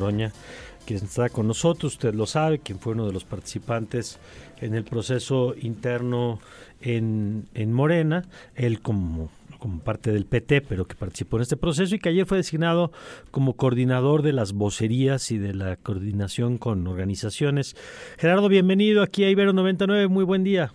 Noroña, quien está con nosotros, usted lo sabe, quien fue uno de los participantes en el proceso interno en, en Morena, él como como parte del PT, pero que participó en este proceso y que ayer fue designado como coordinador de las vocerías y de la coordinación con organizaciones. Gerardo, bienvenido aquí a Ibero 99, muy buen día.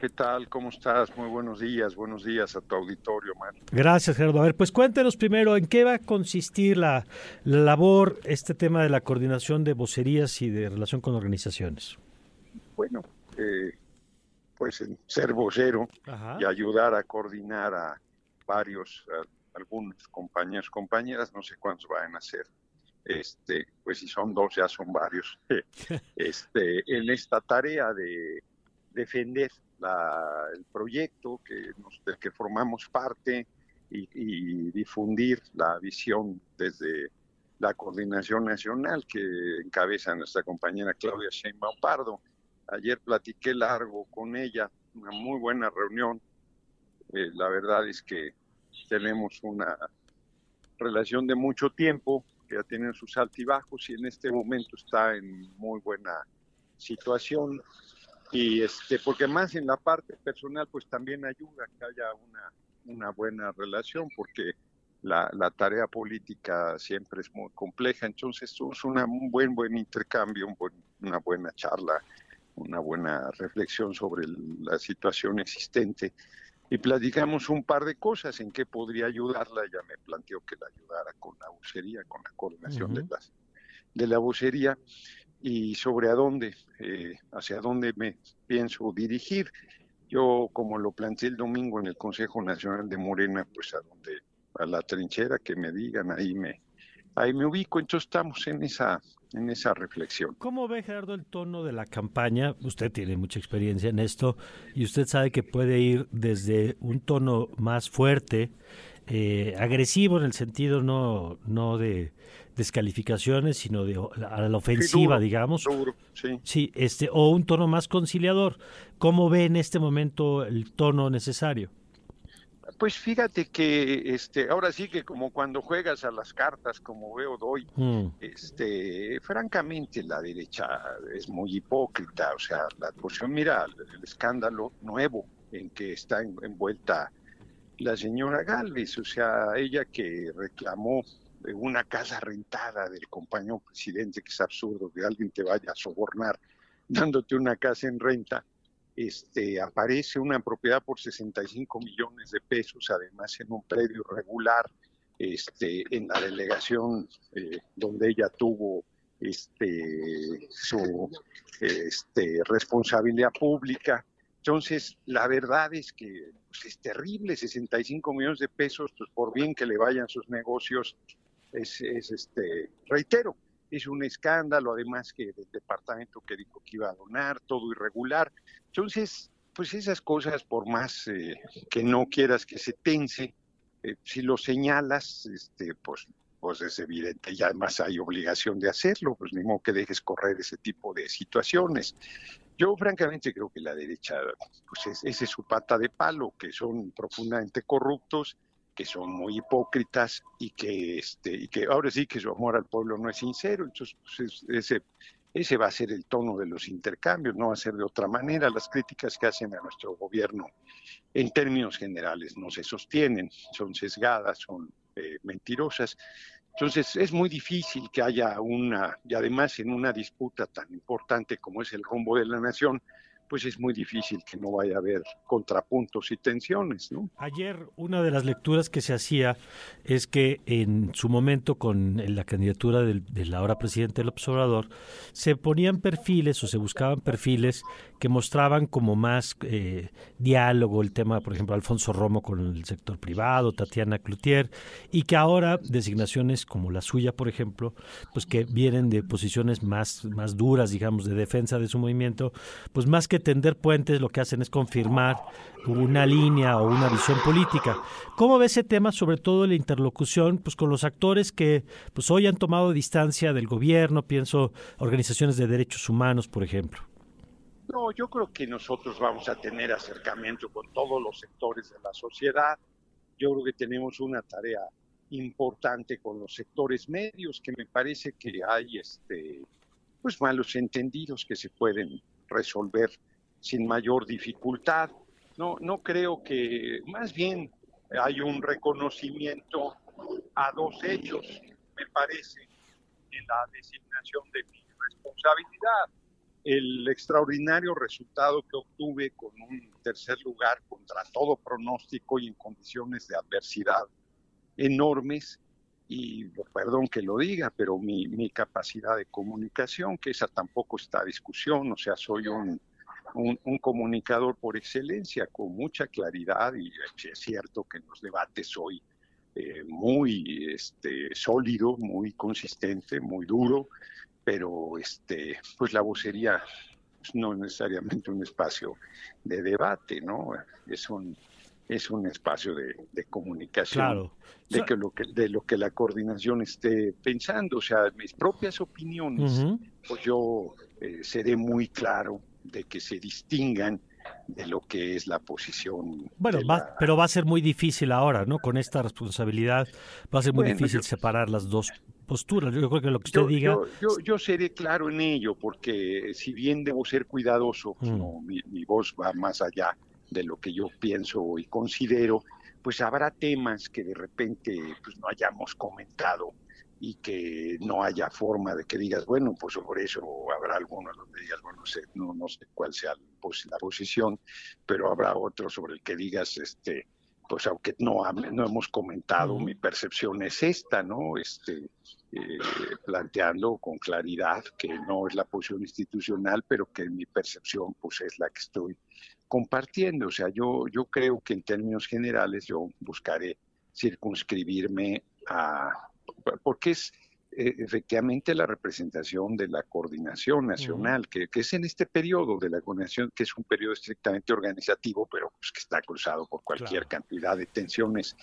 ¿Qué tal? ¿Cómo estás? Muy buenos días. Buenos días a tu auditorio, Mario. Gracias, Gerardo. A ver, pues cuéntenos primero en qué va a consistir la, labor, este tema de la coordinación de vocerías y de relación con organizaciones. Bueno, eh, pues en ser vocero y ayudar a coordinar a varios, algunos compañeros, compañeras, no sé cuántos van a ser. Este, pues si son dos ya son varios. este, en esta tarea de defender el proyecto que del que formamos parte y, difundir la visión desde la coordinación nacional que encabeza nuestra compañera Claudia Sheinbaum Pardo. Ayer platiqué largo con ella, una muy buena reunión. Eh, la verdad es que tenemos una relación de mucho tiempo que ya tiene sus altibajos y en este momento está en muy buena situación y este porque más en la parte personal pues también ayuda que haya una, una buena relación porque la, la, tarea política siempre es muy compleja. Entonces es una, un buen buen intercambio un buen, una buena charla una buena reflexión sobre la situación existente. Y platicamos un par de cosas en qué podría ayudarla. Ella me planteó que la ayudara con la vocería con la coordinación de las de la vocería y sobre a dónde, eh, hacia dónde me pienso dirigir. Yo, como lo planteé el domingo en el Consejo Nacional de Morena, pues a donde, a la trinchera que me digan, ahí me, ahí me ubico. Entonces estamos en esa, en esa reflexión. ¿Cómo ve Gerardo el tono de la campaña? Usted tiene mucha experiencia en esto y usted sabe que puede ir desde un tono más fuerte, eh, agresivo en el sentido no, no de descalificaciones, sino de a la ofensiva, digamos. sí. este, o un tono más conciliador. ¿Cómo ve en este momento el tono necesario? Pues fíjate que este, ahora sí que como cuando juegas a las cartas, como veo doy, mm. este, francamente la derecha es muy hipócrita, o sea, la cuestión, mira, el escándalo nuevo en que está envuelta la señora Galvez, o sea, ella que reclamó una casa rentada del compañero presidente, que es absurdo que alguien te vaya a sobornar dándote una casa en renta, este, aparece una propiedad por 65 millones de pesos, además en un predio regular, este, en la delegación eh, donde ella tuvo este, su este, responsabilidad pública. Entonces, la verdad es que pues, es terrible, 65 millones de pesos, pues por bien que le vayan sus negocios, es, este, reitero, es un escándalo, además que del departamento que dijo que iba a donar, todo irregular. Entonces, pues esas cosas, por más eh, que no quieras que se tense, eh, si lo señalas, este, pues, pues es evidente y además hay obligación de hacerlo, pues ni modo que dejes correr ese tipo de situaciones. Yo francamente creo que la derecha, pues es, esa es su pata de palo, que son profundamente corruptos, que son muy hipócritas y que este y que ahora sí que su amor al pueblo no es sincero. Entonces pues, ese ese va a ser el tono de los intercambios no va a ser de otra manera. Las críticas que hacen a nuestro gobierno en términos generales no se sostienen son sesgadas son eh, mentirosas. Entonces es muy difícil que haya una y además en una disputa tan importante como es el rumbo de la nación pues es muy difícil que no vaya a haber contrapuntos y tensiones. ¿no? Ayer una de las lecturas que se hacía es que en su momento con la candidatura del, del ahora presidente López Obrador se ponían perfiles o se buscaban perfiles que mostraban como más eh, diálogo, el tema, por ejemplo, Alfonso Romo con el sector privado, Tatiana Cloutier, y que ahora designaciones como la suya, por ejemplo, pues que vienen de posiciones más, más duras, digamos, de defensa de su movimiento, pues más que tender puentes, lo que hacen es confirmar una línea o una visión política. ¿Cómo ve ese tema, sobre todo la interlocución pues, con los actores que pues, hoy han tomado distancia del gobierno? Pienso organizaciones de derechos humanos, por ejemplo. No, yo creo que nosotros vamos a tener acercamiento con todos los sectores de la sociedad. Yo creo que tenemos una tarea importante con los sectores medios, que me parece que hay este, pues malos entendidos que se pueden resolver sin mayor dificultad. No, no creo que, más bien hay un reconocimiento a dos hechos, me parece, en la designación de mi responsabilidad. El extraordinario resultado que obtuve con un tercer lugar contra todo pronóstico y en condiciones de adversidad enormes, y perdón que lo diga, pero mi, mi capacidad de comunicación, que esa tampoco está a discusión, o sea, soy un, un, comunicador por excelencia, con mucha claridad, y es cierto que en los debates soy eh, muy este, sólido, muy consistente, muy duro, pero este, pues la vocería pues, no necesariamente un espacio de debate, ¿no? Es un es un espacio de, comunicación de que lo que de lo que la coordinación esté pensando, o sea, mis propias opiniones, pues yo eh, seré muy claro de que se distingan de lo que es la posición. Bueno, pero va a ser muy difícil ahora, ¿no? Con esta responsabilidad va a ser muy difícil separar las dos posturas. Yo creo que lo que usted diga... Yo, seré claro en ello, porque si bien debo ser cuidadoso, pues mm. mi, mi, voz va más allá de lo que yo pienso y considero, pues habrá temas que de repente pues, no hayamos comentado y que no haya forma de que digas, bueno, pues por eso habrá algunos donde digas, bueno, no sé, no, no sé cuál sea la posición, pero habrá otros sobre el que digas, este, pues aunque no, no hemos comentado, mi percepción es esta, ¿no? Este, eh, planteando con claridad que no es la posición institucional, pero que mi percepción pues es la que estoy compartiendo. O sea, yo, yo creo que en términos generales yo buscaré circunscribirme a porque es eh, efectivamente la representación de la coordinación nacional, que, es en este periodo de la coordinación, que es un periodo estrictamente organizativo, pero pues, que está cruzado por cualquier cantidad de tensiones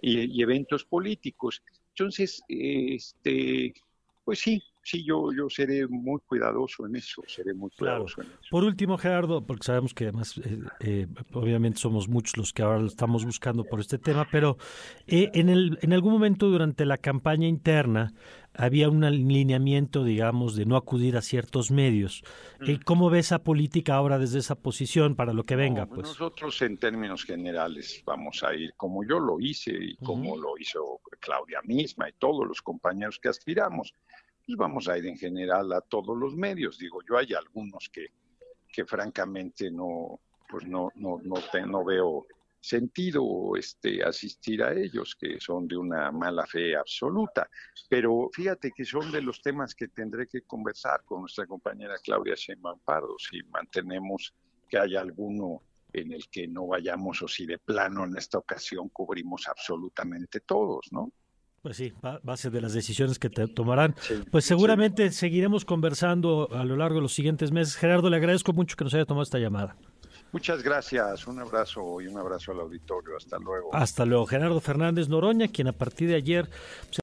y, y, eventos políticos. Entonces, este, pues sí, sí, yo, yo seré muy cuidadoso en eso, seré muy cuidadoso en eso. Por último, Gerardo, porque sabemos que además, eh, eh, obviamente somos muchos los que ahora lo estamos buscando por este tema, pero eh, en, el, en algún momento durante la campaña interna había un alineamiento, digamos, de no acudir a ciertos medios. Mm. ¿Cómo ve esa política ahora desde esa posición para lo que venga? pues? Nosotros en términos generales vamos a ir como yo lo hice y como lo hizo Claudia misma y todos los compañeros que aspiramos pues vamos a ir en general a todos los medios. Digo, yo hay algunos que, que francamente no, pues no, no, no, no veo sentido este, asistir a ellos, que son de una mala fe absoluta. Pero fíjate que son de los temas que tendré que conversar con nuestra compañera Claudia Sheinbaum Pardo, si mantenemos que haya alguno en el que no vayamos o si de plano en esta ocasión cubrimos absolutamente todos, ¿no? Pues sí, base de las decisiones que te tomarán. pues seguramente seguiremos conversando a lo largo de los siguientes meses. Gerardo, le agradezco mucho que nos haya tomado esta llamada. Muchas gracias, un abrazo y un abrazo al auditorio. Hasta luego. Hasta luego. Gerardo Fernández Noroña, quien a partir de ayer...